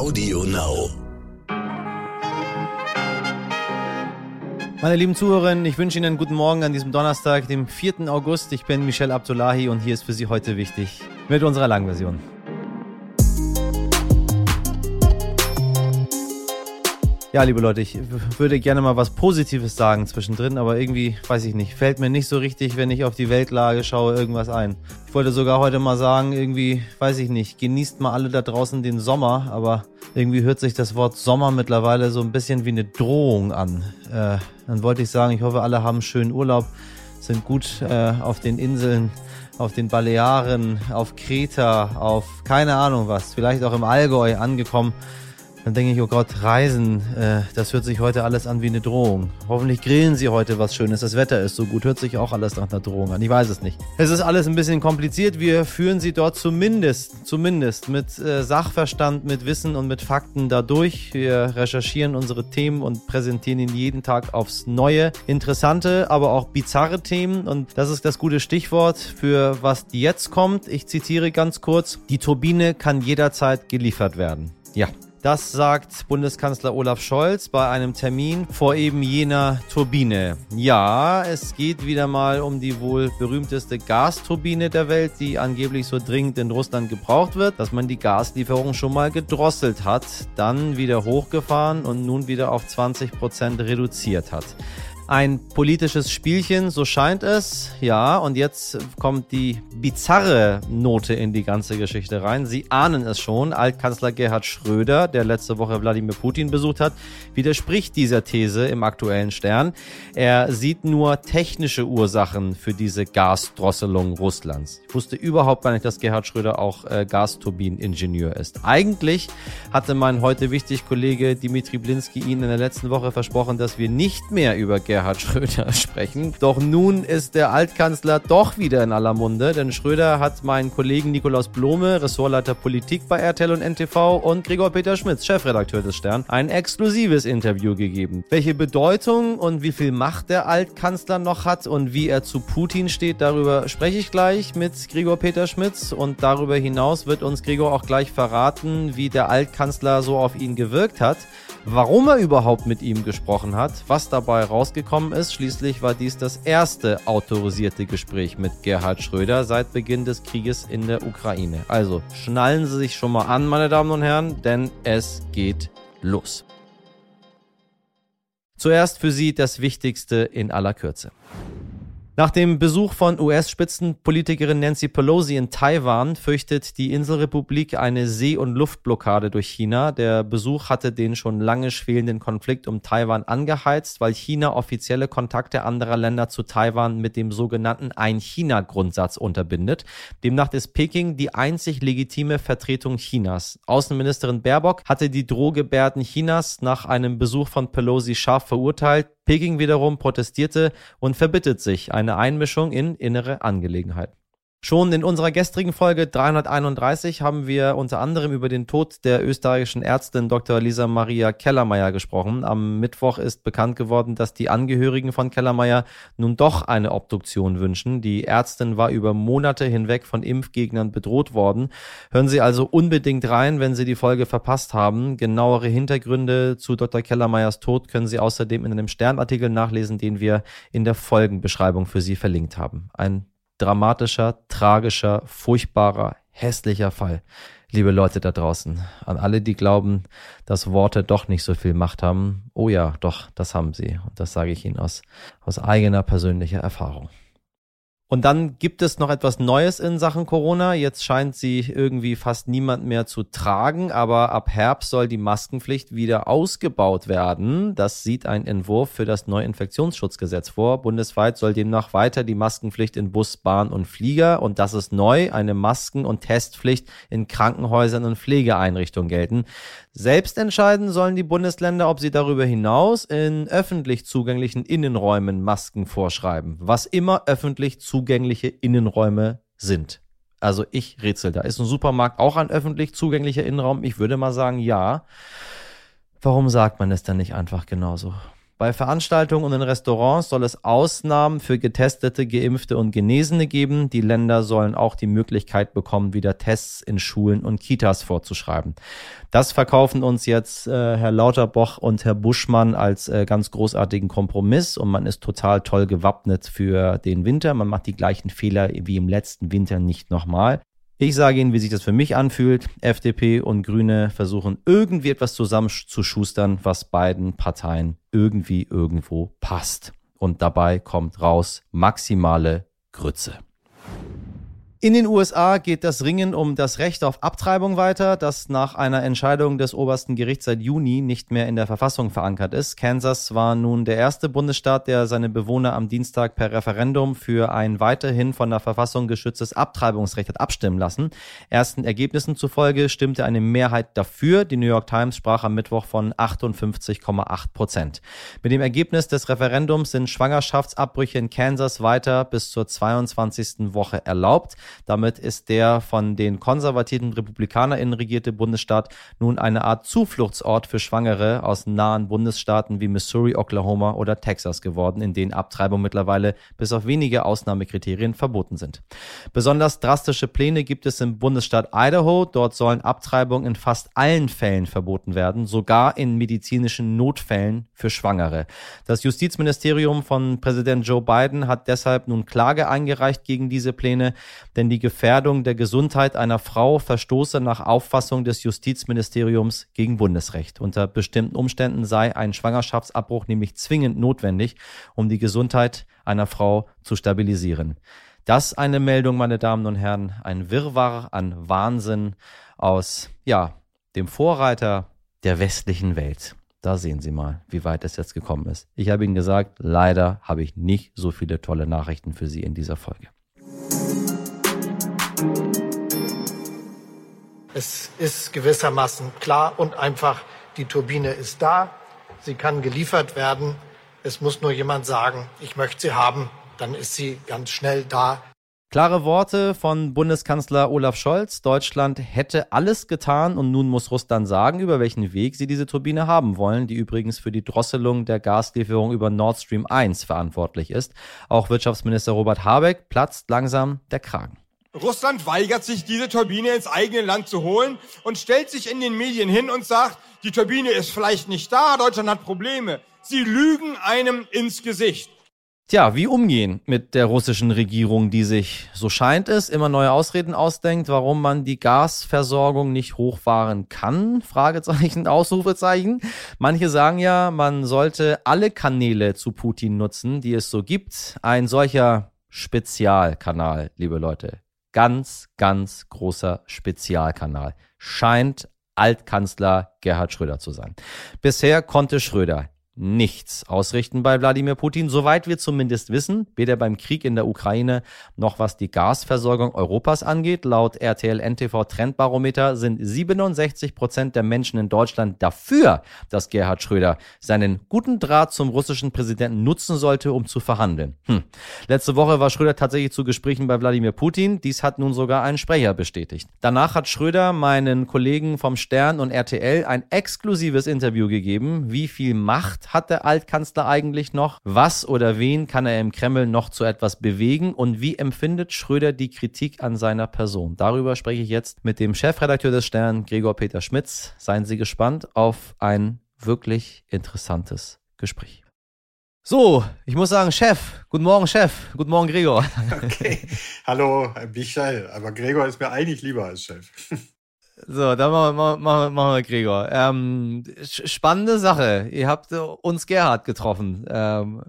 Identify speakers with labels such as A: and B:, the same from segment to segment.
A: Audio Now.
B: Meine lieben Zuhörerinnen, ich wünsche Ihnen einen guten Morgen an diesem Donnerstag, dem 4. August. Ich bin Michel Abdullahi und hier ist für Sie heute wichtig mit unserer Langversion. Ja, liebe Leute, ich würde gerne mal was Positives sagen zwischendrin, aber irgendwie, weiß ich nicht, fällt mir nicht so richtig, wenn ich auf die Weltlage schaue, irgendwas ein. Ich wollte sogar heute mal sagen, irgendwie, weiß ich nicht, genießt mal alle da draußen den Sommer, aber irgendwie hört sich das Wort Sommer mittlerweile so ein bisschen wie eine Drohung an. Äh, dann wollte ich sagen, ich hoffe, alle haben schönen Urlaub, sind gut äh, auf den Inseln auf den Balearen, auf Kreta, auf keine Ahnung was, vielleicht auch im Allgäu angekommen. Dann denke ich, oh Gott, Reisen, äh, das hört sich heute alles an wie eine Drohung. Hoffentlich grillen Sie heute was Schönes. Das Wetter ist so gut, hört sich auch alles nach einer Drohung an. Ich weiß es nicht. Es ist alles ein bisschen kompliziert. Wir führen Sie dort zumindest, zumindest mit äh, Sachverstand, mit Wissen und mit Fakten dadurch. Wir recherchieren unsere Themen und präsentieren Ihnen jeden Tag aufs Neue. Interessante, aber auch bizarre Themen. Und das ist das gute Stichwort für was jetzt kommt. Ich zitiere ganz kurz. Die Turbine kann jederzeit geliefert werden. Ja, das sagt Bundeskanzler Olaf Scholz bei einem Termin vor eben jener Turbine. Ja, es geht wieder mal um die wohl berühmteste Gasturbine der Welt, die angeblich so dringend in Russland gebraucht wird, dass man die Gaslieferung schon mal gedrosselt hat, dann wieder hochgefahren und nun wieder auf 20 Prozent reduziert hat ein politisches Spielchen, so scheint es. Ja, und jetzt kommt die bizarre Note in die ganze Geschichte rein. Sie ahnen es schon. Altkanzler Gerhard Schröder, der letzte Woche Wladimir Putin besucht hat, widerspricht dieser These im aktuellen Stern. Er sieht nur technische Ursachen für diese Gasdrosselung Russlands. Ich wusste überhaupt gar nicht, dass Gerhard Schröder auch äh, Gasturbineingenieur ist. Eigentlich hatte mein heute wichtig Kollege Dimitri Blinski Ihnen in der letzten Woche versprochen, dass wir nicht mehr über Gerhard Gerhard Schröder sprechen. Doch nun ist der Altkanzler doch wieder in aller Munde, denn Schröder hat meinen Kollegen Nikolaus Blome, Ressortleiter Politik bei RTL und NTV und Gregor Peter Schmitz, Chefredakteur des Stern, ein exklusives Interview gegeben. Welche Bedeutung und wie viel Macht der Altkanzler noch hat und wie er zu Putin steht, darüber spreche ich gleich mit Gregor Peter Schmitz und darüber hinaus wird uns Gregor auch gleich verraten, wie der Altkanzler so auf ihn gewirkt hat warum er überhaupt mit ihm gesprochen hat, was dabei rausgekommen ist. Schließlich war dies das erste autorisierte Gespräch mit Gerhard Schröder seit Beginn des Krieges in der Ukraine. Also schnallen Sie sich schon mal an, meine Damen und Herren, denn es geht los. Zuerst für Sie das Wichtigste in aller Kürze. Nach dem Besuch von US-Spitzenpolitikerin Nancy Pelosi in Taiwan fürchtet die Inselrepublik eine See- und Luftblockade durch China. Der Besuch hatte den schon lange schwelenden Konflikt um Taiwan angeheizt, weil China offizielle Kontakte anderer Länder zu Taiwan mit dem sogenannten Ein-China-Grundsatz unterbindet. Demnach ist Peking die einzig legitime Vertretung Chinas. Außenministerin Baerbock hatte die Drohgebärden Chinas nach einem Besuch von Pelosi scharf verurteilt. Peking wiederum protestierte und verbittet sich eine Einmischung in innere Angelegenheiten. Schon in unserer gestrigen Folge 331 haben wir unter anderem über den Tod der österreichischen Ärztin Dr. Lisa Maria Kellermeier gesprochen. Am Mittwoch ist bekannt geworden, dass die Angehörigen von Kellermeier nun doch eine Obduktion wünschen. Die Ärztin war über Monate hinweg von Impfgegnern bedroht worden. Hören Sie also unbedingt rein, wenn Sie die Folge verpasst haben. Genauere Hintergründe zu Dr. Kellermeiers Tod können Sie außerdem in einem Sternartikel nachlesen, den wir in der Folgenbeschreibung für Sie verlinkt haben. Ein dramatischer, tragischer, furchtbarer, hässlicher Fall. Liebe Leute da draußen, an alle, die glauben, dass Worte doch nicht so viel Macht haben. Oh ja, doch, das haben sie. Und das sage ich Ihnen aus, aus eigener persönlicher Erfahrung. Und dann gibt es noch etwas Neues in Sachen Corona. Jetzt scheint sie irgendwie fast niemand mehr zu tragen, aber ab Herbst soll die Maskenpflicht wieder ausgebaut werden. Das sieht ein Entwurf für das neue Infektionsschutzgesetz vor. Bundesweit soll demnach weiter die Maskenpflicht in Bus, Bahn und Flieger und das ist neu, eine Masken- und Testpflicht in Krankenhäusern und Pflegeeinrichtungen gelten. Selbst entscheiden sollen die Bundesländer, ob sie darüber hinaus in öffentlich zugänglichen Innenräumen Masken vorschreiben, was immer öffentlich zugängliche Innenräume sind. Also ich rätsel da. Ist ein Supermarkt auch ein öffentlich zugänglicher Innenraum? Ich würde mal sagen, ja. Warum sagt man es dann nicht einfach genauso? Bei Veranstaltungen und in Restaurants soll es Ausnahmen für Getestete, Geimpfte und Genesene geben. Die Länder sollen auch die Möglichkeit bekommen, wieder Tests in Schulen und Kitas vorzuschreiben. Das verkaufen uns jetzt äh, Herr Lauterboch und Herr Buschmann als äh, ganz großartigen Kompromiss und man ist total toll gewappnet für den Winter. Man macht die gleichen Fehler wie im letzten Winter nicht nochmal. Ich sage Ihnen, wie sich das für mich anfühlt. FDP und Grüne versuchen irgendwie etwas zusammenzuschustern, was beiden Parteien irgendwie irgendwo passt. Und dabei kommt raus maximale Grütze. In den USA geht das Ringen um das Recht auf Abtreibung weiter, das nach einer Entscheidung des obersten Gerichts seit Juni nicht mehr in der Verfassung verankert ist. Kansas war nun der erste Bundesstaat, der seine Bewohner am Dienstag per Referendum für ein weiterhin von der Verfassung geschütztes Abtreibungsrecht hat abstimmen lassen. Ersten Ergebnissen zufolge stimmte eine Mehrheit dafür. Die New York Times sprach am Mittwoch von 58,8 Prozent. Mit dem Ergebnis des Referendums sind Schwangerschaftsabbrüche in Kansas weiter bis zur 22. Woche erlaubt. Damit ist der von den konservativen RepublikanerInnen regierte Bundesstaat nun eine Art Zufluchtsort für Schwangere aus nahen Bundesstaaten wie Missouri, Oklahoma oder Texas geworden, in denen Abtreibung mittlerweile bis auf wenige Ausnahmekriterien verboten sind. Besonders drastische Pläne gibt es im Bundesstaat Idaho. Dort sollen Abtreibungen in fast allen Fällen verboten werden, sogar in medizinischen Notfällen für Schwangere. Das Justizministerium von Präsident Joe Biden hat deshalb nun Klage eingereicht gegen diese Pläne denn die Gefährdung der Gesundheit einer Frau verstoße nach Auffassung des Justizministeriums gegen Bundesrecht. Unter bestimmten Umständen sei ein Schwangerschaftsabbruch nämlich zwingend notwendig, um die Gesundheit einer Frau zu stabilisieren. Das eine Meldung, meine Damen und Herren, ein Wirrwarr an Wahnsinn aus, ja, dem Vorreiter der westlichen Welt. Da sehen Sie mal, wie weit es jetzt gekommen ist. Ich habe Ihnen gesagt, leider habe ich nicht so viele tolle Nachrichten für Sie in dieser Folge.
A: Es ist gewissermaßen klar und einfach, die Turbine ist da, sie kann geliefert werden. Es muss nur jemand sagen, ich möchte sie haben, dann ist sie ganz schnell da.
B: Klare Worte von Bundeskanzler Olaf Scholz. Deutschland hätte alles getan und nun muss Russland sagen, über welchen Weg sie diese Turbine haben wollen, die übrigens für die Drosselung der Gaslieferung über Nord Stream 1 verantwortlich ist. Auch Wirtschaftsminister Robert Habeck platzt langsam der Kragen.
C: Russland weigert sich, diese Turbine ins eigene Land zu holen und stellt sich in den Medien hin und sagt, die Turbine ist vielleicht nicht da, Deutschland hat Probleme. Sie lügen einem ins Gesicht.
B: Tja, wie umgehen mit der russischen Regierung, die sich, so scheint es, immer neue Ausreden ausdenkt, warum man die Gasversorgung nicht hochfahren kann? Fragezeichen, Ausrufezeichen. Manche sagen ja, man sollte alle Kanäle zu Putin nutzen, die es so gibt. Ein solcher Spezialkanal, liebe Leute, ganz, ganz großer Spezialkanal. Scheint Altkanzler Gerhard Schröder zu sein. Bisher konnte Schröder nichts ausrichten bei Wladimir Putin, soweit wir zumindest wissen, weder beim Krieg in der Ukraine noch was die Gasversorgung Europas angeht. Laut RTL NTV Trendbarometer sind 67 Prozent der Menschen in Deutschland dafür, dass Gerhard Schröder seinen guten Draht zum russischen Präsidenten nutzen sollte, um zu verhandeln. Hm. Letzte Woche war Schröder tatsächlich zu Gesprächen bei Wladimir Putin. Dies hat nun sogar ein Sprecher bestätigt. Danach hat Schröder meinen Kollegen vom Stern und RTL ein exklusives Interview gegeben. Wie viel Macht hat der Altkanzler eigentlich noch? Was oder wen kann er im Kreml noch zu etwas bewegen? Und wie empfindet Schröder die Kritik an seiner Person? Darüber spreche ich jetzt mit dem Chefredakteur des Stern, Gregor Peter Schmitz. Seien Sie gespannt auf ein wirklich interessantes Gespräch. So, ich muss sagen, Chef. Guten Morgen, Chef. Guten Morgen, Gregor.
D: Okay. Hallo, Michael. Aber Gregor ist mir eigentlich lieber als Chef.
B: So, dann machen wir, machen, machen wir Gregor. Ähm, spannende Sache. Ihr habt uns Gerhard getroffen. Ähm,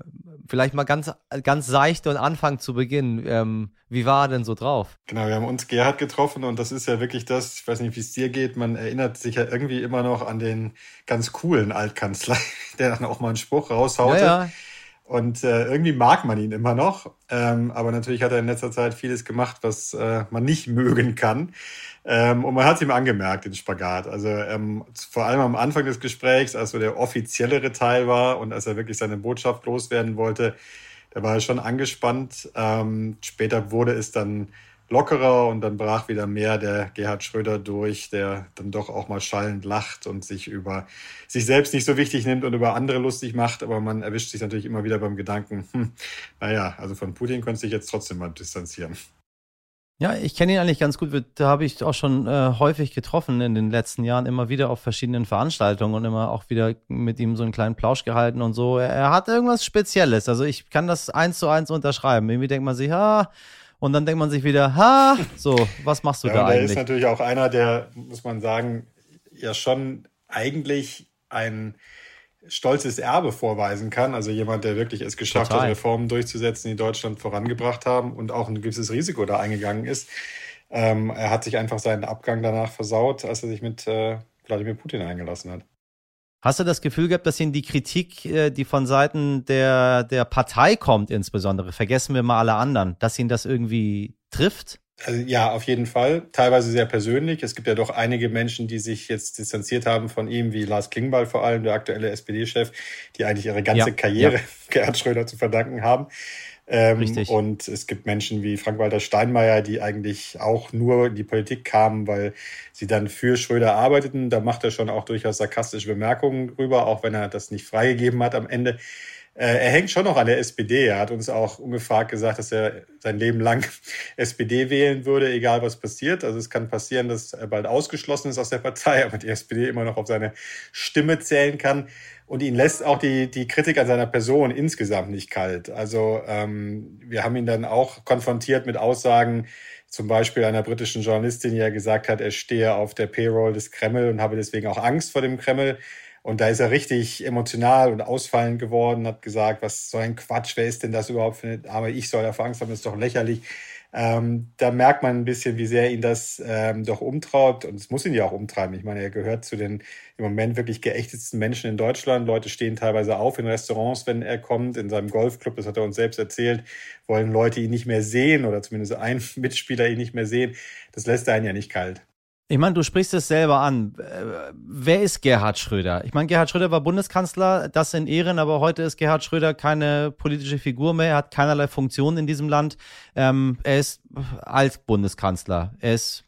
B: vielleicht mal ganz, ganz seicht und Anfang zu Beginn. Ähm, wie war er denn so drauf?
D: Genau, wir haben uns Gerhard getroffen und das ist ja wirklich das, ich weiß nicht, wie es dir geht, man erinnert sich ja irgendwie immer noch an den ganz coolen Altkanzler, der dann auch mal einen Spruch raushaute. Ja, ja. Und äh, irgendwie mag man ihn immer noch. Ähm, aber natürlich hat er in letzter Zeit vieles gemacht, was äh, man nicht mögen kann. Ähm, und man hat es ihm angemerkt, den Spagat. Also ähm, vor allem am Anfang des Gesprächs, als so der offiziellere Teil war und als er wirklich seine Botschaft loswerden wollte, da war er schon angespannt. Ähm, später wurde es dann lockerer und dann brach wieder mehr der Gerhard Schröder durch, der dann doch auch mal schallend lacht und sich über sich selbst nicht so wichtig nimmt und über andere lustig macht. Aber man erwischt sich natürlich immer wieder beim Gedanken, hm, naja, also von Putin könnte sich jetzt trotzdem mal distanzieren.
B: Ja, ich kenne ihn eigentlich ganz gut. Da habe ich auch schon äh, häufig getroffen in den letzten Jahren, immer wieder auf verschiedenen Veranstaltungen und immer auch wieder mit ihm so einen kleinen Plausch gehalten und so. Er, er hat irgendwas Spezielles. Also ich kann das eins zu eins unterschreiben. Irgendwie denkt man sich, ah, und dann denkt man sich wieder, ha, so, was machst du ja, da eigentlich? Er
D: ist natürlich auch einer, der, muss man sagen, ja schon eigentlich ein stolzes Erbe vorweisen kann. Also jemand, der wirklich es geschafft Total. hat, Reformen durchzusetzen, die Deutschland vorangebracht haben und auch ein gewisses Risiko da eingegangen ist. Ähm, er hat sich einfach seinen Abgang danach versaut, als er sich mit äh, Wladimir Putin eingelassen hat.
B: Hast du das Gefühl gehabt, dass Ihnen die Kritik, äh, die von Seiten der, der Partei kommt, insbesondere, vergessen wir mal alle anderen, dass Ihnen das irgendwie trifft?
D: Also, ja, auf jeden Fall. Teilweise sehr persönlich. Es gibt ja doch einige Menschen, die sich jetzt distanziert haben von ihm, wie Lars Klingbeil vor allem, der aktuelle SPD-Chef, die eigentlich ihre ganze ja, Karriere ja. Gerhard Schröder zu verdanken haben. Ähm, Richtig. Und es gibt Menschen wie Frank-Walter Steinmeier, die eigentlich auch nur in die Politik kamen, weil sie dann für Schröder arbeiteten. Da macht er schon auch durchaus sarkastische Bemerkungen drüber, auch wenn er das nicht freigegeben hat am Ende. Äh, er hängt schon noch an der SPD. Er hat uns auch ungefragt gesagt, dass er sein Leben lang SPD wählen würde, egal was passiert. Also es kann passieren, dass er bald ausgeschlossen ist aus der Partei, aber die SPD immer noch auf seine Stimme zählen kann. Und ihn lässt auch die, die Kritik an seiner Person insgesamt nicht kalt. Also ähm, wir haben ihn dann auch konfrontiert mit Aussagen, zum Beispiel einer britischen Journalistin, die ja gesagt hat, er stehe auf der Payroll des Kreml und habe deswegen auch Angst vor dem Kreml. Und da ist er richtig emotional und ausfallend geworden, hat gesagt, was so ein Quatsch, wer ist denn das überhaupt für eine Arme? Ich soll dafür Angst haben, das ist doch lächerlich. Ähm, da merkt man ein bisschen, wie sehr ihn das ähm, doch umtraut. Und es muss ihn ja auch umtreiben. Ich meine, er gehört zu den im Moment wirklich geächtetsten Menschen in Deutschland. Leute stehen teilweise auf in Restaurants, wenn er kommt. In seinem Golfclub, das hat er uns selbst erzählt, wollen Leute ihn nicht mehr sehen oder zumindest ein Mitspieler ihn nicht mehr sehen. Das lässt einen ja nicht kalt.
B: Ich meine, du sprichst es selber an. Äh, wer ist Gerhard Schröder? Ich meine, Gerhard Schröder war Bundeskanzler, das in Ehren, aber heute ist Gerhard Schröder keine politische Figur mehr. Er hat keinerlei Funktion in diesem Land. Ähm, er ist Altbundeskanzler. Er ist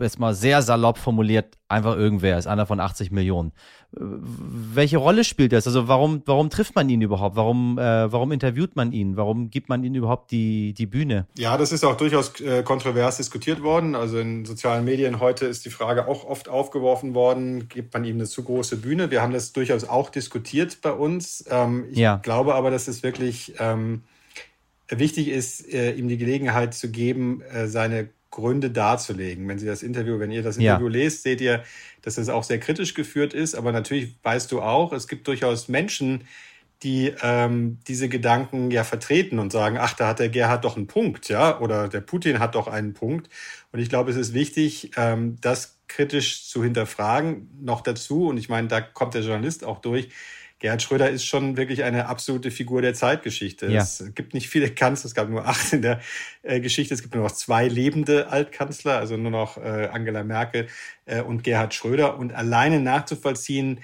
B: jetzt mal sehr salopp formuliert, einfach irgendwer, ist einer von 80 Millionen. Welche Rolle spielt das? Also warum, warum trifft man ihn überhaupt? Warum, äh, warum interviewt man ihn? Warum gibt man ihm überhaupt die, die Bühne?
D: Ja, das ist auch durchaus äh, kontrovers diskutiert worden. Also in sozialen Medien heute ist die Frage auch oft aufgeworfen worden, gibt man ihm eine zu große Bühne? Wir haben das durchaus auch diskutiert bei uns. Ähm, ich ja. glaube aber, dass es wirklich ähm, wichtig ist, äh, ihm die Gelegenheit zu geben, äh, seine Gründe darzulegen. Wenn Sie das Interview, wenn ihr das Interview ja. lest, seht ihr, dass es auch sehr kritisch geführt ist. Aber natürlich weißt du auch, es gibt durchaus Menschen, die ähm, diese Gedanken ja vertreten und sagen, ach, da hat der Gerhard doch einen Punkt, ja, oder der Putin hat doch einen Punkt. Und ich glaube, es ist wichtig, ähm, das kritisch zu hinterfragen. Noch dazu, und ich meine, da kommt der Journalist auch durch, Gerhard Schröder ist schon wirklich eine absolute Figur der Zeitgeschichte. Ja. Es gibt nicht viele Kanzler, es gab nur acht in der äh, Geschichte, es gibt nur noch zwei lebende Altkanzler, also nur noch äh, Angela Merkel äh, und Gerhard Schröder. Und alleine nachzuvollziehen,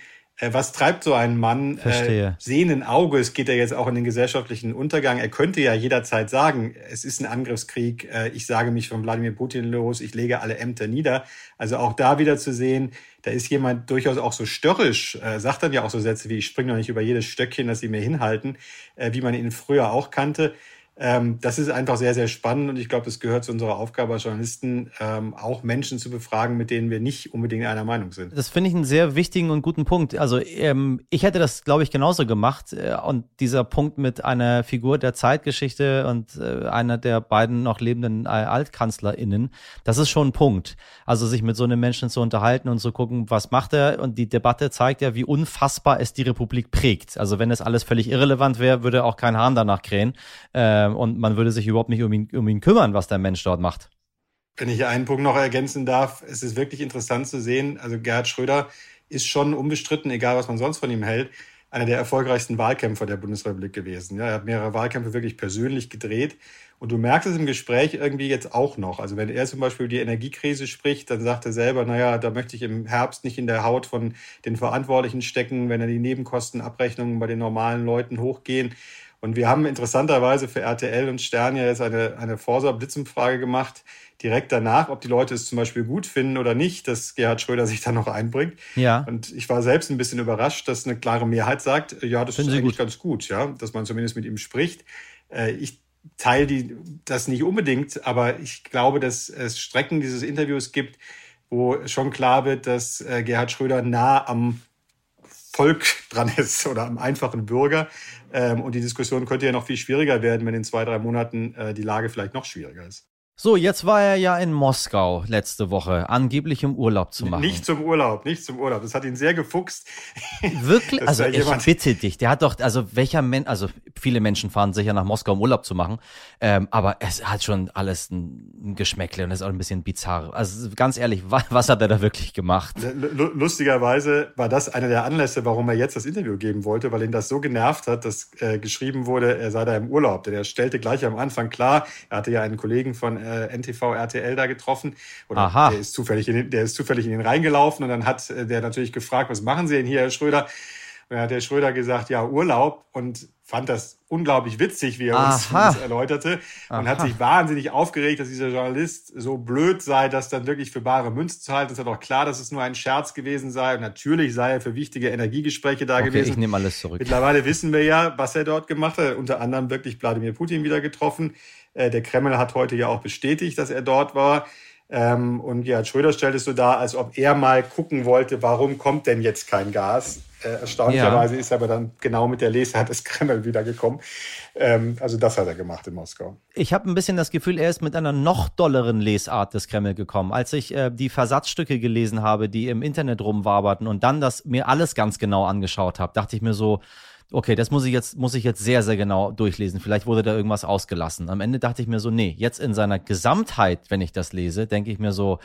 D: was treibt so ein Mann?
B: Äh, Verstehe.
D: Äh, sehenden Auges geht er jetzt auch in den gesellschaftlichen Untergang. Er könnte ja jederzeit sagen, es ist ein Angriffskrieg, äh, ich sage mich von Wladimir Putin los, ich lege alle Ämter nieder. Also auch da wieder zu sehen, da ist jemand durchaus auch so störrisch, äh, sagt dann ja auch so Sätze wie, ich springe noch nicht über jedes Stöckchen, das sie mir hinhalten, äh, wie man ihn früher auch kannte. Ähm, das ist einfach sehr, sehr spannend und ich glaube, es gehört zu unserer Aufgabe als Journalisten, ähm, auch Menschen zu befragen, mit denen wir nicht unbedingt einer Meinung sind.
B: Das finde ich einen sehr wichtigen und guten Punkt. Also ähm, ich hätte das, glaube ich, genauso gemacht äh, und dieser Punkt mit einer Figur der Zeitgeschichte und äh, einer der beiden noch lebenden äh, AltkanzlerInnen, das ist schon ein Punkt. Also sich mit so einem Menschen zu unterhalten und zu gucken, was macht er und die Debatte zeigt ja, wie unfassbar es die Republik prägt. Also wenn es alles völlig irrelevant wäre, würde auch kein Hahn danach krähen. Äh, ähm, und man würde sich überhaupt nicht um ihn, um ihn kümmern, was der Mensch dort macht.
D: Wenn ich einen Punkt noch ergänzen darf, es ist wirklich interessant zu sehen, also Gerhard Schröder ist schon unbestritten, egal was man sonst von ihm hält, einer der erfolgreichsten Wahlkämpfer der Bundesrepublik gewesen. Ja, er hat mehrere Wahlkämpfe wirklich persönlich gedreht. Und du merkst es im Gespräch irgendwie jetzt auch noch. Also wenn er zum Beispiel die Energiekrise spricht, dann sagt er selber, naja, da möchte ich im Herbst nicht in der Haut von den Verantwortlichen stecken, wenn er die Nebenkostenabrechnungen bei den normalen Leuten hochgehen. Und wir haben interessanterweise für RTL und Stern ja jetzt eine, eine Forsa-Blitzumfrage gemacht, direkt danach, ob die Leute es zum Beispiel gut finden oder nicht, dass Gerhard Schröder sich da noch einbringt. Ja. Und ich war selbst ein bisschen überrascht, dass eine klare Mehrheit sagt, ja, das Finden ist eigentlich gut. ganz gut, ja, dass man zumindest mit ihm spricht. Äh, ich teile die, das nicht unbedingt, aber ich glaube, dass es Strecken dieses Interviews gibt, wo schon klar wird, dass äh, Gerhard Schröder nah am Volk dran ist oder am einfachen Bürger. Ähm, und die Diskussion könnte ja noch viel schwieriger werden, wenn in zwei, drei Monaten äh, die Lage vielleicht noch schwieriger ist.
B: So, jetzt war er ja in Moskau letzte Woche, angeblich im Urlaub zu machen.
D: Nicht zum Urlaub, nicht zum Urlaub. Das hat ihn sehr gefuckt.
B: Wirklich? also ich bitte dich, der hat doch, also welcher Mensch, also viele Menschen fahren sicher nach Moskau, um Urlaub zu machen, ähm, aber es hat schon alles ein, Geschmäckle und ist auch ein bisschen bizarr. Also ganz ehrlich, was, was hat er da wirklich gemacht?
D: Lustigerweise war das einer der Anlässe, warum er jetzt das Interview geben wollte, weil ihn das so genervt hat, dass äh, geschrieben wurde, er sei da im Urlaub. Denn er stellte gleich am Anfang klar, er hatte ja einen Kollegen von äh, NTV RTL da getroffen. Oder Aha. Der ist zufällig in den, der ist zufällig in den reingelaufen und dann hat äh, der natürlich gefragt, was machen Sie denn hier, Herr Schröder? Und dann hat der Schröder gesagt, ja, Urlaub und fand das unglaublich witzig, wie er uns das erläuterte und Aha. hat sich wahnsinnig aufgeregt, dass dieser Journalist so blöd sei, das dann wirklich für bare Münze zu halten. Es ist doch klar, dass es nur ein Scherz gewesen sei und natürlich sei er für wichtige Energiegespräche da okay, gewesen.
B: Ich nehme alles zurück.
D: Mittlerweile wissen wir ja, was er dort gemacht hat. Unter anderem wirklich Wladimir Putin wieder getroffen. Äh, der Kreml hat heute ja auch bestätigt, dass er dort war. Ähm, und Gerhard Schröder stellt es so dar, als ob er mal gucken wollte, warum kommt denn jetzt kein Gas? Äh, erstaunlicherweise ja. ist er aber dann genau mit der Lesart des Kreml wiedergekommen. Ähm, also das hat er gemacht in Moskau.
B: Ich habe ein bisschen das Gefühl, er ist mit einer noch dolleren Lesart des Kreml gekommen. Als ich äh, die Versatzstücke gelesen habe, die im Internet rumwaberten und dann das mir alles ganz genau angeschaut habe, dachte ich mir so, okay, das muss ich jetzt, muss ich jetzt sehr, sehr genau durchlesen. Vielleicht wurde da irgendwas ausgelassen. Am Ende dachte ich mir so, nee, jetzt in seiner Gesamtheit, wenn ich das lese, denke ich mir so,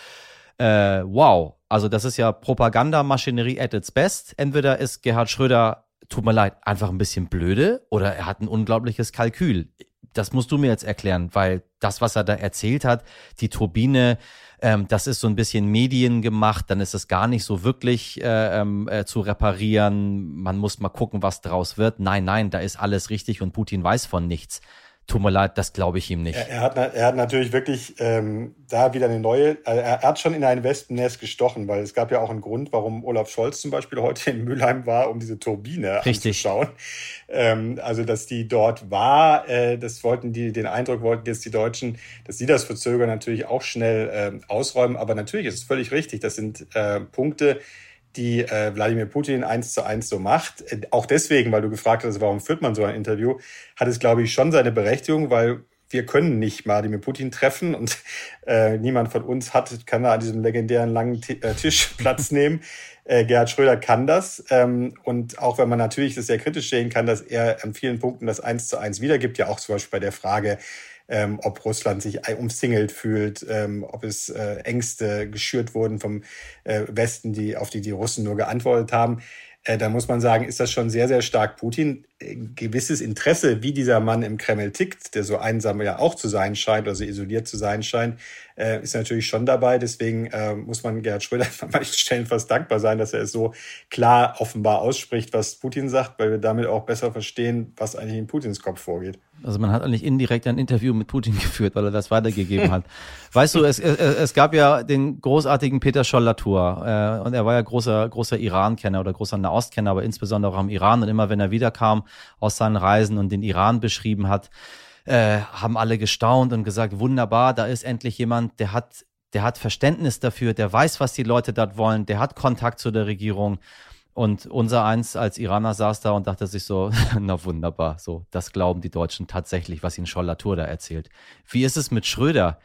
B: äh, wow, also das ist ja Propagandamaschinerie at its best. Entweder ist Gerhard Schröder, tut mir leid, einfach ein bisschen blöde oder er hat ein unglaubliches Kalkül. Das musst du mir jetzt erklären, weil das, was er da erzählt hat, die Turbine, ähm, das ist so ein bisschen Medien gemacht, dann ist es gar nicht so wirklich äh, ähm, äh, zu reparieren. Man muss mal gucken, was draus wird. Nein, nein, da ist alles richtig und Putin weiß von nichts. Tut mir leid, das glaube ich ihm nicht.
D: Er, er, hat, er hat natürlich wirklich ähm, da wieder eine neue, also er, hat schon in ein Wespennest gestochen, weil es gab ja auch einen Grund, warum Olaf Scholz zum Beispiel heute in Mülheim war, um diese Turbine Richtig. anzuschauen. Ähm, also, dass die dort war, äh, das wollten die, den Eindruck wollten jetzt die Deutschen, dass sie das verzögern, natürlich auch schnell äh, ausräumen. Aber natürlich ist es völlig richtig, das sind äh, Punkte, die äh, Wladimir Putin eins zu eins so macht. Äh, auch deswegen, weil du gefragt hast, warum führt man so ein Interview, hat es, glaube ich, schon seine Berechtigung, weil wir können nicht Wladimir Putin treffen und äh, niemand von uns hat, kann da an diesem legendären langen T äh, Tisch Platz nehmen. Äh, Gerhard Schröder kann das. Ähm, und auch wenn man natürlich das sehr kritisch sehen kann, dass er an vielen Punkten das eins zu eins wiedergibt, ja auch zum Beispiel bei der Frage, ähm, ob Russland sich umsingelt fühlt, ähm, ob es äh, Ängste geschürt wurden vom äh, Westen, die, auf die die Russen nur geantwortet haben. Äh, da muss man sagen, ist das schon sehr, sehr stark Putin. Gewisses Interesse, wie dieser Mann im Kreml tickt, der so einsam ja auch zu sein scheint oder so isoliert zu sein scheint, äh, ist natürlich schon dabei. Deswegen äh, muss man Gerhard Schröder an manchen Stellen fast dankbar sein, dass er es so klar offenbar ausspricht, was Putin sagt, weil wir damit auch besser verstehen, was eigentlich in Putins Kopf vorgeht.
B: Also man hat eigentlich indirekt ein Interview mit Putin geführt, weil er das weitergegeben hat. weißt du, es, es, es gab ja den großartigen Peter Scholl-Latour äh, und er war ja großer, großer Iran-Kenner oder großer Nahost-Kenner, aber insbesondere auch am Iran. Und immer wenn er wiederkam aus seinen Reisen und den Iran beschrieben hat, äh, haben alle gestaunt und gesagt, wunderbar, da ist endlich jemand, der hat, der hat Verständnis dafür, der weiß, was die Leute dort wollen, der hat Kontakt zu der Regierung. Und unser eins als Iraner saß da und dachte sich so, na wunderbar, so, das glauben die Deutschen tatsächlich, was ihnen Scholl-Latour da erzählt. Wie ist es mit Schröder?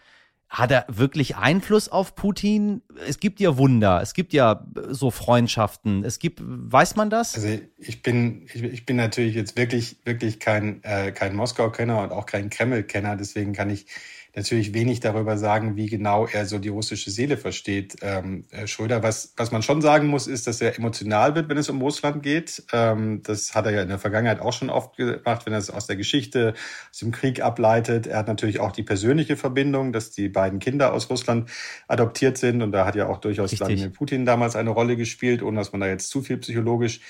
B: Hat er wirklich Einfluss auf Putin? Es gibt ja Wunder, es gibt ja so Freundschaften, es gibt, weiß man das?
D: Also ich bin, ich, ich bin natürlich jetzt wirklich, wirklich kein, äh, kein Moskau-Kenner und auch kein Kreml-Kenner, deswegen kann ich natürlich wenig darüber sagen, wie genau er so die russische Seele versteht. Ähm, äh, Schröder, was, was man schon sagen muss, ist, dass er emotional wird, wenn es um Russland geht. Ähm, das hat er ja in der Vergangenheit auch schon oft gemacht, wenn er es aus der Geschichte, aus dem Krieg ableitet. Er hat natürlich auch die persönliche Verbindung, dass die beiden Kinder aus Russland adoptiert sind. Und da hat ja auch durchaus Wladimir Putin damals eine Rolle gespielt, ohne dass man da jetzt zu viel psychologisch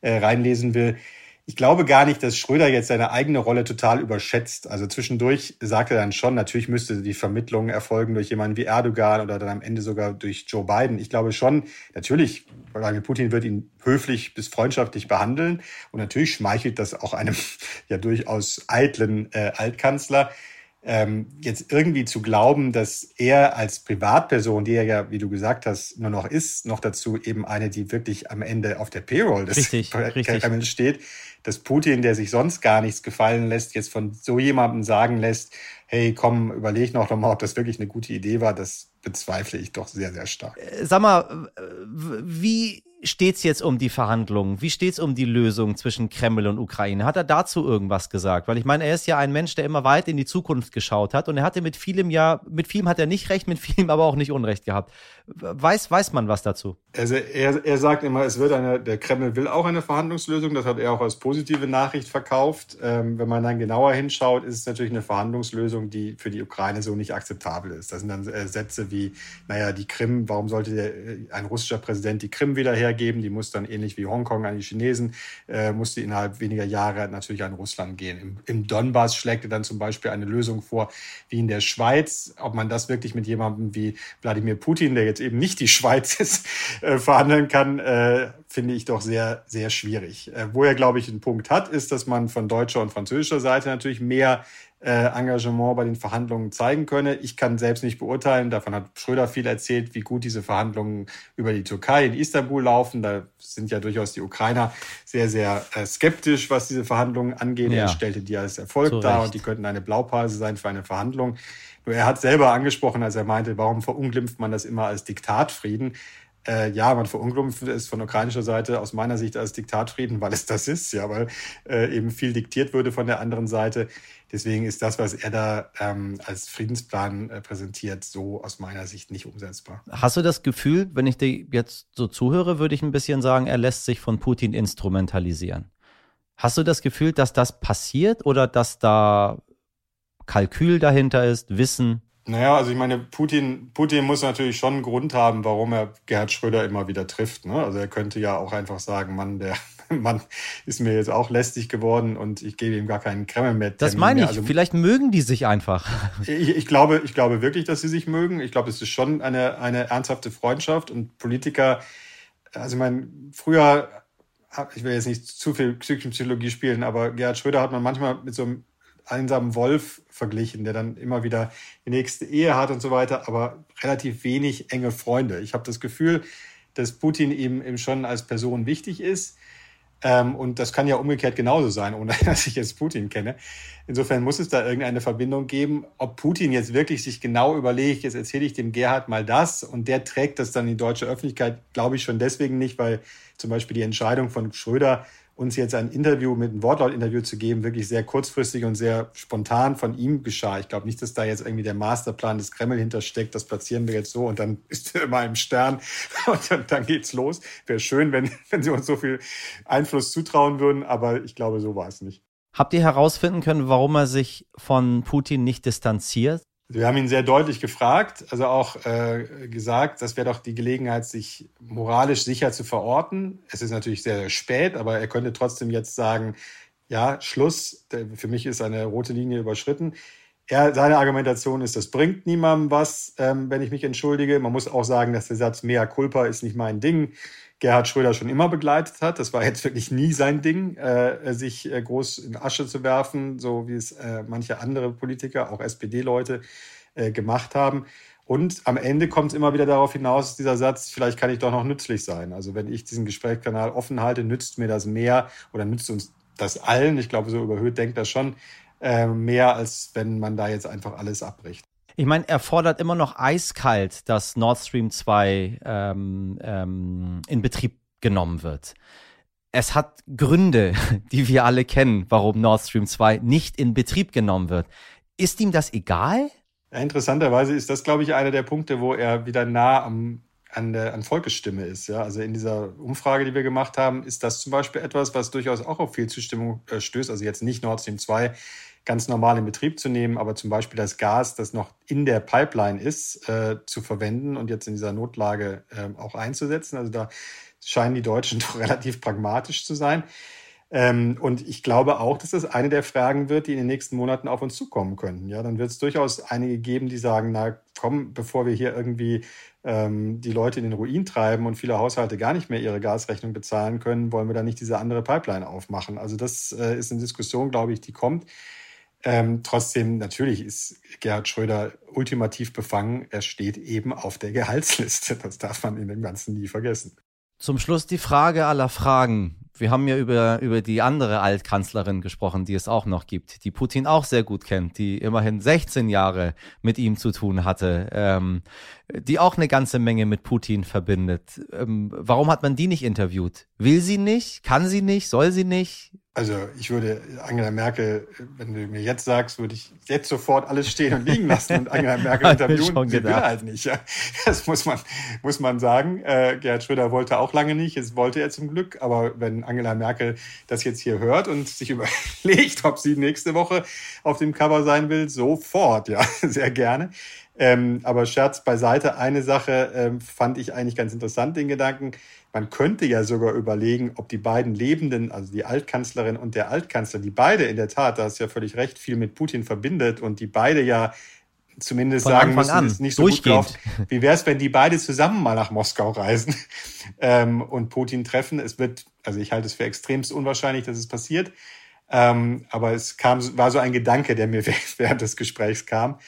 D: äh, reinlesen will. Ich glaube gar nicht, dass Schröder jetzt seine eigene Rolle total überschätzt. Also zwischendurch sagt er dann schon, natürlich müsste die Vermittlung erfolgen durch jemanden wie Erdogan oder dann am Ende sogar durch Joe Biden. Ich glaube schon, natürlich, Wladimir Putin wird ihn höflich bis freundschaftlich behandeln und natürlich schmeichelt das auch einem ja durchaus eitlen äh, Altkanzler ähm, jetzt irgendwie zu glauben, dass er als Privatperson, die er ja, wie du gesagt hast, nur noch ist, noch dazu eben eine, die wirklich am Ende auf der Payroll des Kremls steht, dass Putin, der sich sonst gar nichts gefallen lässt, jetzt von so jemandem sagen lässt, hey, komm, überleg noch mal, ob das wirklich eine gute Idee war, das bezweifle ich doch sehr, sehr stark.
B: Äh, sag mal, wie steht es jetzt um die Verhandlungen? Wie steht es um die Lösung zwischen Kreml und Ukraine? Hat er dazu irgendwas gesagt? Weil ich meine, er ist ja ein Mensch, der immer weit in die Zukunft geschaut hat und er hatte mit vielem ja, mit vielem hat er nicht recht, mit vielem aber auch nicht Unrecht gehabt. Weiß, weiß man was dazu?
D: Also er, er sagt immer, es wird eine, der Kreml will auch eine Verhandlungslösung. Das hat er auch als positive Nachricht verkauft. Ähm, wenn man dann genauer hinschaut, ist es natürlich eine Verhandlungslösung, die für die Ukraine so nicht akzeptabel ist. Das sind dann äh, Sätze wie, naja, die Krim, warum sollte der, äh, ein russischer Präsident die Krim wieder hergeben? Die muss dann ähnlich wie Hongkong an die Chinesen, äh, muss die innerhalb weniger Jahre natürlich an Russland gehen. Im, Im Donbass schlägt er dann zum Beispiel eine Lösung vor, wie in der Schweiz. Ob man das wirklich mit jemandem wie Wladimir Putin, der jetzt eben nicht die Schweiz ist, äh, verhandeln kann, äh, finde ich doch sehr, sehr schwierig. Äh, wo er, glaube ich, einen Punkt hat, ist, dass man von deutscher und französischer Seite natürlich mehr äh, Engagement bei den Verhandlungen zeigen könne. Ich kann selbst nicht beurteilen, davon hat Schröder viel erzählt, wie gut diese Verhandlungen über die Türkei in Istanbul laufen. Da sind ja durchaus die Ukrainer sehr, sehr äh, skeptisch, was diese Verhandlungen angeht. Ja. Er stellte die als Erfolg so dar und die könnten eine Blaupause sein für eine Verhandlung. Nur er hat selber angesprochen, als er meinte, warum verunglimpft man das immer als Diktatfrieden? Äh, ja, man verunglimpft es von ukrainischer Seite aus meiner Sicht als Diktatfrieden, weil es das ist, ja, weil äh, eben viel diktiert würde von der anderen Seite. Deswegen ist das, was er da ähm, als Friedensplan äh, präsentiert, so aus meiner Sicht nicht umsetzbar.
B: Hast du das Gefühl, wenn ich dir jetzt so zuhöre, würde ich ein bisschen sagen, er lässt sich von Putin instrumentalisieren? Hast du das Gefühl, dass das passiert oder dass da Kalkül dahinter ist, Wissen?
D: Naja, also ich meine, Putin, Putin muss natürlich schon einen Grund haben, warum er Gerhard Schröder immer wieder trifft. Ne? Also er könnte ja auch einfach sagen, Mann, der Mann ist mir jetzt auch lästig geworden und ich gebe ihm gar keinen Kreml mehr.
B: Das meine ich. Also, Vielleicht mögen die sich einfach.
D: Ich, ich, glaube, ich glaube wirklich, dass sie sich mögen. Ich glaube, es ist schon eine, eine ernsthafte Freundschaft und Politiker, also ich meine, früher, ich will jetzt nicht zu viel Psychologie spielen, aber Gerhard Schröder hat man manchmal mit so einem einsamen Wolf verglichen, der dann immer wieder die nächste Ehe hat und so weiter, aber relativ wenig enge Freunde. Ich habe das Gefühl, dass Putin ihm, eben schon als Person wichtig ist. Ähm, und das kann ja umgekehrt genauso sein, ohne dass ich jetzt Putin kenne. Insofern muss es da irgendeine Verbindung geben. Ob Putin jetzt wirklich sich genau überlegt, jetzt erzähle ich dem Gerhard mal das und der trägt das dann in die deutsche Öffentlichkeit, glaube ich schon deswegen nicht, weil zum Beispiel die Entscheidung von Schröder uns jetzt ein Interview mit einem Wortlaut-Interview zu geben, wirklich sehr kurzfristig und sehr spontan von ihm geschah. Ich glaube nicht, dass da jetzt irgendwie der Masterplan des Kreml hintersteckt. Das platzieren wir jetzt so und dann ist er immer im Stern und dann, dann geht's los. Wäre schön, wenn, wenn sie uns so viel Einfluss zutrauen würden, aber ich glaube, so war es nicht.
B: Habt ihr herausfinden können, warum er sich von Putin nicht distanziert?
D: Wir haben ihn sehr deutlich gefragt, also auch äh, gesagt, das wäre doch die Gelegenheit, sich moralisch sicher zu verorten. Es ist natürlich sehr, sehr spät, aber er könnte trotzdem jetzt sagen, ja, Schluss, für mich ist eine rote Linie überschritten. Er, seine Argumentation ist, das bringt niemandem was, ähm, wenn ich mich entschuldige. Man muss auch sagen, dass der Satz mea culpa ist nicht mein Ding. Gerhard Schröder schon immer begleitet hat. Das war jetzt wirklich nie sein Ding, äh, sich äh, groß in Asche zu werfen, so wie es äh, manche andere Politiker, auch SPD-Leute, äh, gemacht haben. Und am Ende kommt es immer wieder darauf hinaus, dieser Satz, vielleicht kann ich doch noch nützlich sein. Also wenn ich diesen Gesprächskanal offen halte, nützt mir das mehr oder nützt uns das allen, ich glaube, so überhöht denkt das schon, äh, mehr, als wenn man da jetzt einfach alles abbricht.
B: Ich meine, er fordert immer noch eiskalt, dass Nord Stream 2 ähm, ähm, in Betrieb genommen wird. Es hat Gründe, die wir alle kennen, warum Nord Stream 2 nicht in Betrieb genommen wird. Ist ihm das egal?
D: Interessanterweise ist das, glaube ich, einer der Punkte, wo er wieder nah am, an der an Volkesstimme ist. Ja? Also in dieser Umfrage, die wir gemacht haben, ist das zum Beispiel etwas, was durchaus auch auf viel Zustimmung äh, stößt. Also jetzt nicht Nord Stream 2 ganz normal in Betrieb zu nehmen, aber zum Beispiel das Gas, das noch in der Pipeline ist, äh, zu verwenden und jetzt in dieser Notlage äh, auch einzusetzen. Also da scheinen die Deutschen doch relativ pragmatisch zu sein. Ähm, und ich glaube auch, dass das eine der Fragen wird, die in den nächsten Monaten auf uns zukommen könnten. Ja, dann wird es durchaus einige geben, die sagen, na komm, bevor wir hier irgendwie ähm, die Leute in den Ruin treiben und viele Haushalte gar nicht mehr ihre Gasrechnung bezahlen können, wollen wir da nicht diese andere Pipeline aufmachen. Also das äh, ist eine Diskussion, glaube ich, die kommt. Ähm, trotzdem, natürlich ist Gerhard Schröder ultimativ befangen. Er steht eben auf der Gehaltsliste. Das darf man in dem Ganzen nie vergessen.
B: Zum Schluss die Frage aller Fragen. Wir haben ja über, über die andere Altkanzlerin gesprochen, die es auch noch gibt, die Putin auch sehr gut kennt, die immerhin 16 Jahre mit ihm zu tun hatte, ähm, die auch eine ganze Menge mit Putin verbindet. Ähm, warum hat man die nicht interviewt? Will sie nicht? Kann sie nicht? Soll sie nicht?
D: Also ich würde Angela Merkel, wenn du mir jetzt sagst, würde ich jetzt sofort alles stehen und liegen lassen und Angela Merkel interviewen. Sie will halt nicht. Ja. Das muss man, muss man sagen. Äh, Gerhard Schröder wollte auch lange nicht. Jetzt wollte er zum Glück. Aber wenn Angela Merkel das jetzt hier hört und sich überlegt, ob sie nächste Woche auf dem Cover sein will, sofort, ja, sehr gerne. Ähm, aber Scherz beiseite, eine Sache ähm, fand ich eigentlich ganz interessant, den Gedanken. Man könnte ja sogar überlegen, ob die beiden Lebenden, also die Altkanzlerin und der Altkanzler, die beide in der Tat, da hast du ja völlig recht, viel mit Putin verbindet und die beide ja zumindest Von sagen Anfang müssen, ist nicht so gut läuft. Wie wäre es, wenn die beide zusammen mal nach Moskau reisen ähm, und Putin treffen? Es wird, also ich halte es für extremst unwahrscheinlich, dass es passiert. Ähm, aber es kam, war so ein Gedanke, der mir während des Gesprächs kam.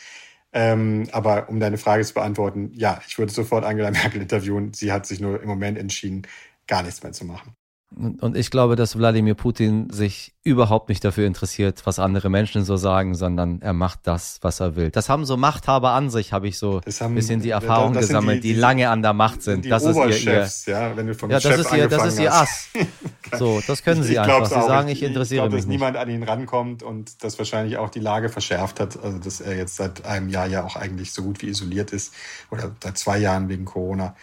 D: Ähm, aber um deine Frage zu beantworten, ja, ich würde sofort Angela Merkel interviewen. Sie hat sich nur im Moment entschieden, gar nichts mehr zu machen.
B: Und ich glaube, dass Wladimir Putin sich überhaupt nicht dafür interessiert, was andere Menschen so sagen, sondern er macht das, was er will. Das haben so Machthaber an sich, habe ich so ein bisschen die Erfahrung gesammelt, die, die, die, lange an der Macht sind.
D: Die
B: das
D: ist ihr, ihr ja, wenn du vom
B: ja, das
D: Chef
B: ist ihr, das ist ihr Ass. so, das können sie ich, ich einfach. Sie sagen, ich, ich interessiere ich glaub, mich dass
D: nicht. niemand an ihn rankommt und das wahrscheinlich auch die Lage verschärft hat, also dass er jetzt seit einem Jahr ja auch eigentlich so gut wie isoliert ist oder seit zwei Jahren wegen Corona.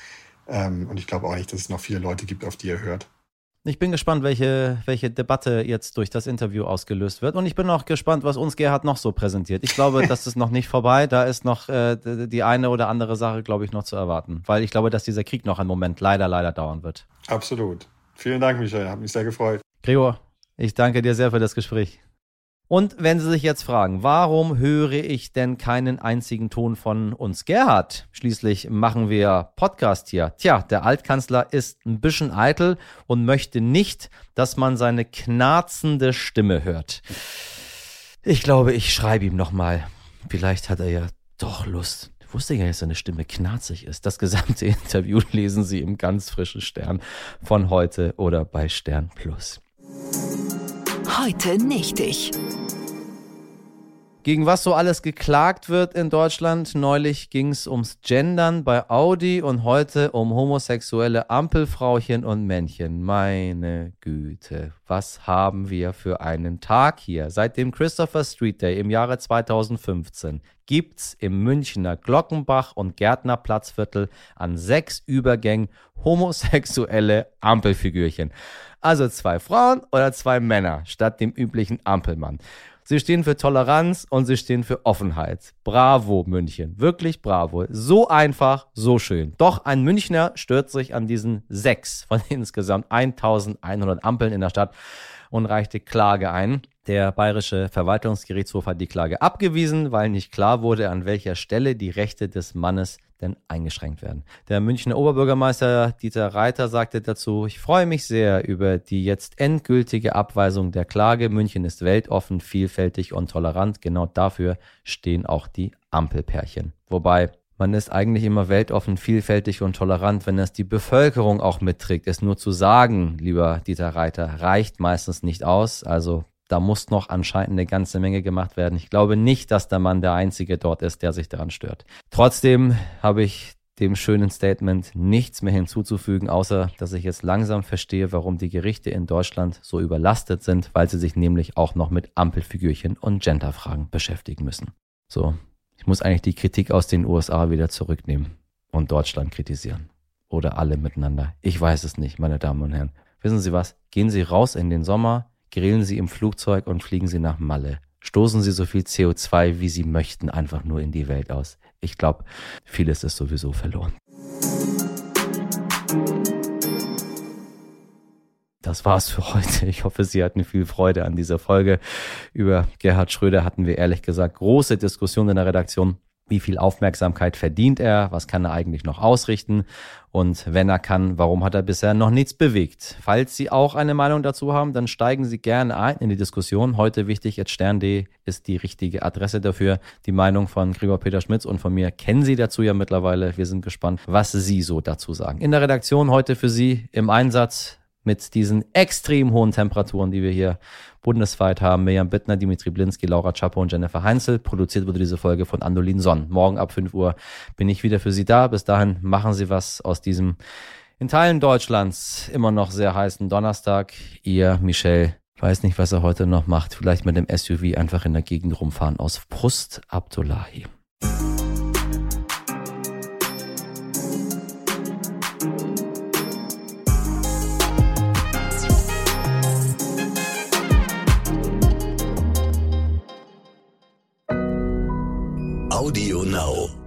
D: Ähm, und ich glaube auch nicht, dass es noch viele Leute gibt, auf die er hört.
B: Ich bin gespannt, welche, welche Debatte jetzt durch das Interview ausgelöst wird. Und ich bin auch gespannt, was uns Gerhard noch so präsentiert. Ich glaube, das ist noch nicht vorbei. Da ist noch äh, die eine oder andere Sache, glaube ich, noch zu erwarten. Weil ich glaube, dass dieser Krieg noch einen Moment leider, leider dauern wird.
D: Absolut. Vielen Dank, Michael. Hat mich sehr gefreut.
B: Gregor, ich danke dir sehr für das Gespräch. Und wenn Sie sich jetzt fragen, warum höre ich denn keinen einzigen Ton von uns Gerhard? Schließlich machen wir Podcast hier. Tja, der Altkanzler ist ein bisschen eitel und möchte nicht, dass man seine knarzende Stimme hört. Ich glaube, ich schreibe ihm nochmal. Vielleicht hat er ja doch Lust. Ich wusste ja, dass seine Stimme knarzig ist. Das gesamte Interview lesen Sie im ganz frischen Stern von heute oder bei Stern Plus.
E: Heute nicht ich
B: gegen was so alles geklagt wird in Deutschland. Neulich ging es ums Gendern bei Audi und heute um homosexuelle Ampelfrauchen und Männchen. Meine Güte, was haben wir für einen Tag hier? Seit dem Christopher Street Day im Jahre 2015 gibt's im Münchner Glockenbach und Gärtnerplatzviertel an sechs Übergängen homosexuelle Ampelfigürchen. Also zwei Frauen oder zwei Männer statt dem üblichen Ampelmann. Sie stehen für Toleranz und sie stehen für Offenheit. Bravo, München. Wirklich bravo. So einfach, so schön. Doch ein Münchner stört sich an diesen sechs von insgesamt 1100 Ampeln in der Stadt und reichte Klage ein. Der Bayerische Verwaltungsgerichtshof hat die Klage abgewiesen, weil nicht klar wurde, an welcher Stelle die Rechte des Mannes denn eingeschränkt werden. Der Münchner Oberbürgermeister Dieter Reiter sagte dazu, ich freue mich sehr über die jetzt endgültige Abweisung der Klage. München ist weltoffen, vielfältig und tolerant. Genau dafür stehen auch die Ampelpärchen. Wobei man ist eigentlich immer weltoffen, vielfältig und tolerant, wenn es die Bevölkerung auch mitträgt. Es nur zu sagen, lieber Dieter Reiter, reicht meistens nicht aus. Also da muss noch anscheinend eine ganze Menge gemacht werden. Ich glaube nicht, dass der Mann der Einzige dort ist, der sich daran stört. Trotzdem habe ich dem schönen Statement nichts mehr hinzuzufügen, außer dass ich jetzt langsam verstehe, warum die Gerichte in Deutschland so überlastet sind, weil sie sich nämlich auch noch mit Ampelfigürchen und Genderfragen beschäftigen müssen. So, ich muss eigentlich die Kritik aus den USA wieder zurücknehmen und Deutschland kritisieren. Oder alle miteinander. Ich weiß es nicht, meine Damen und Herren. Wissen Sie was? Gehen Sie raus in den Sommer, grillen Sie im Flugzeug und fliegen Sie nach Malle. Stoßen Sie so viel CO2, wie Sie möchten, einfach nur in die Welt aus. Ich glaube, vieles ist sowieso verloren. das war's für heute. Ich hoffe, Sie hatten viel Freude an dieser Folge. Über Gerhard Schröder hatten wir ehrlich gesagt große Diskussionen in der Redaktion. Wie viel Aufmerksamkeit verdient er? Was kann er eigentlich noch ausrichten? Und wenn er kann, warum hat er bisher noch nichts bewegt? Falls Sie auch eine Meinung dazu haben, dann steigen Sie gerne ein in die Diskussion. Heute wichtig, jetzt stern.de ist die richtige Adresse dafür. Die Meinung von Gregor Peter Schmitz und von mir kennen Sie dazu ja mittlerweile. Wir sind gespannt, was Sie so dazu sagen. In der Redaktion heute für Sie im Einsatz mit diesen extrem hohen Temperaturen, die wir hier bundesweit haben. Mirjam Bittner, Dimitri Blinski, Laura Chapo und Jennifer Heinzel. Produziert wurde diese Folge von Andolin Sonn. Morgen ab 5 Uhr bin ich wieder für Sie da. Bis dahin machen Sie was aus diesem in Teilen Deutschlands immer noch sehr heißen Donnerstag. Ihr Michel weiß nicht, was er heute noch macht. Vielleicht mit dem SUV einfach in der Gegend rumfahren aus Prust Abdullahi.
E: Audio Now.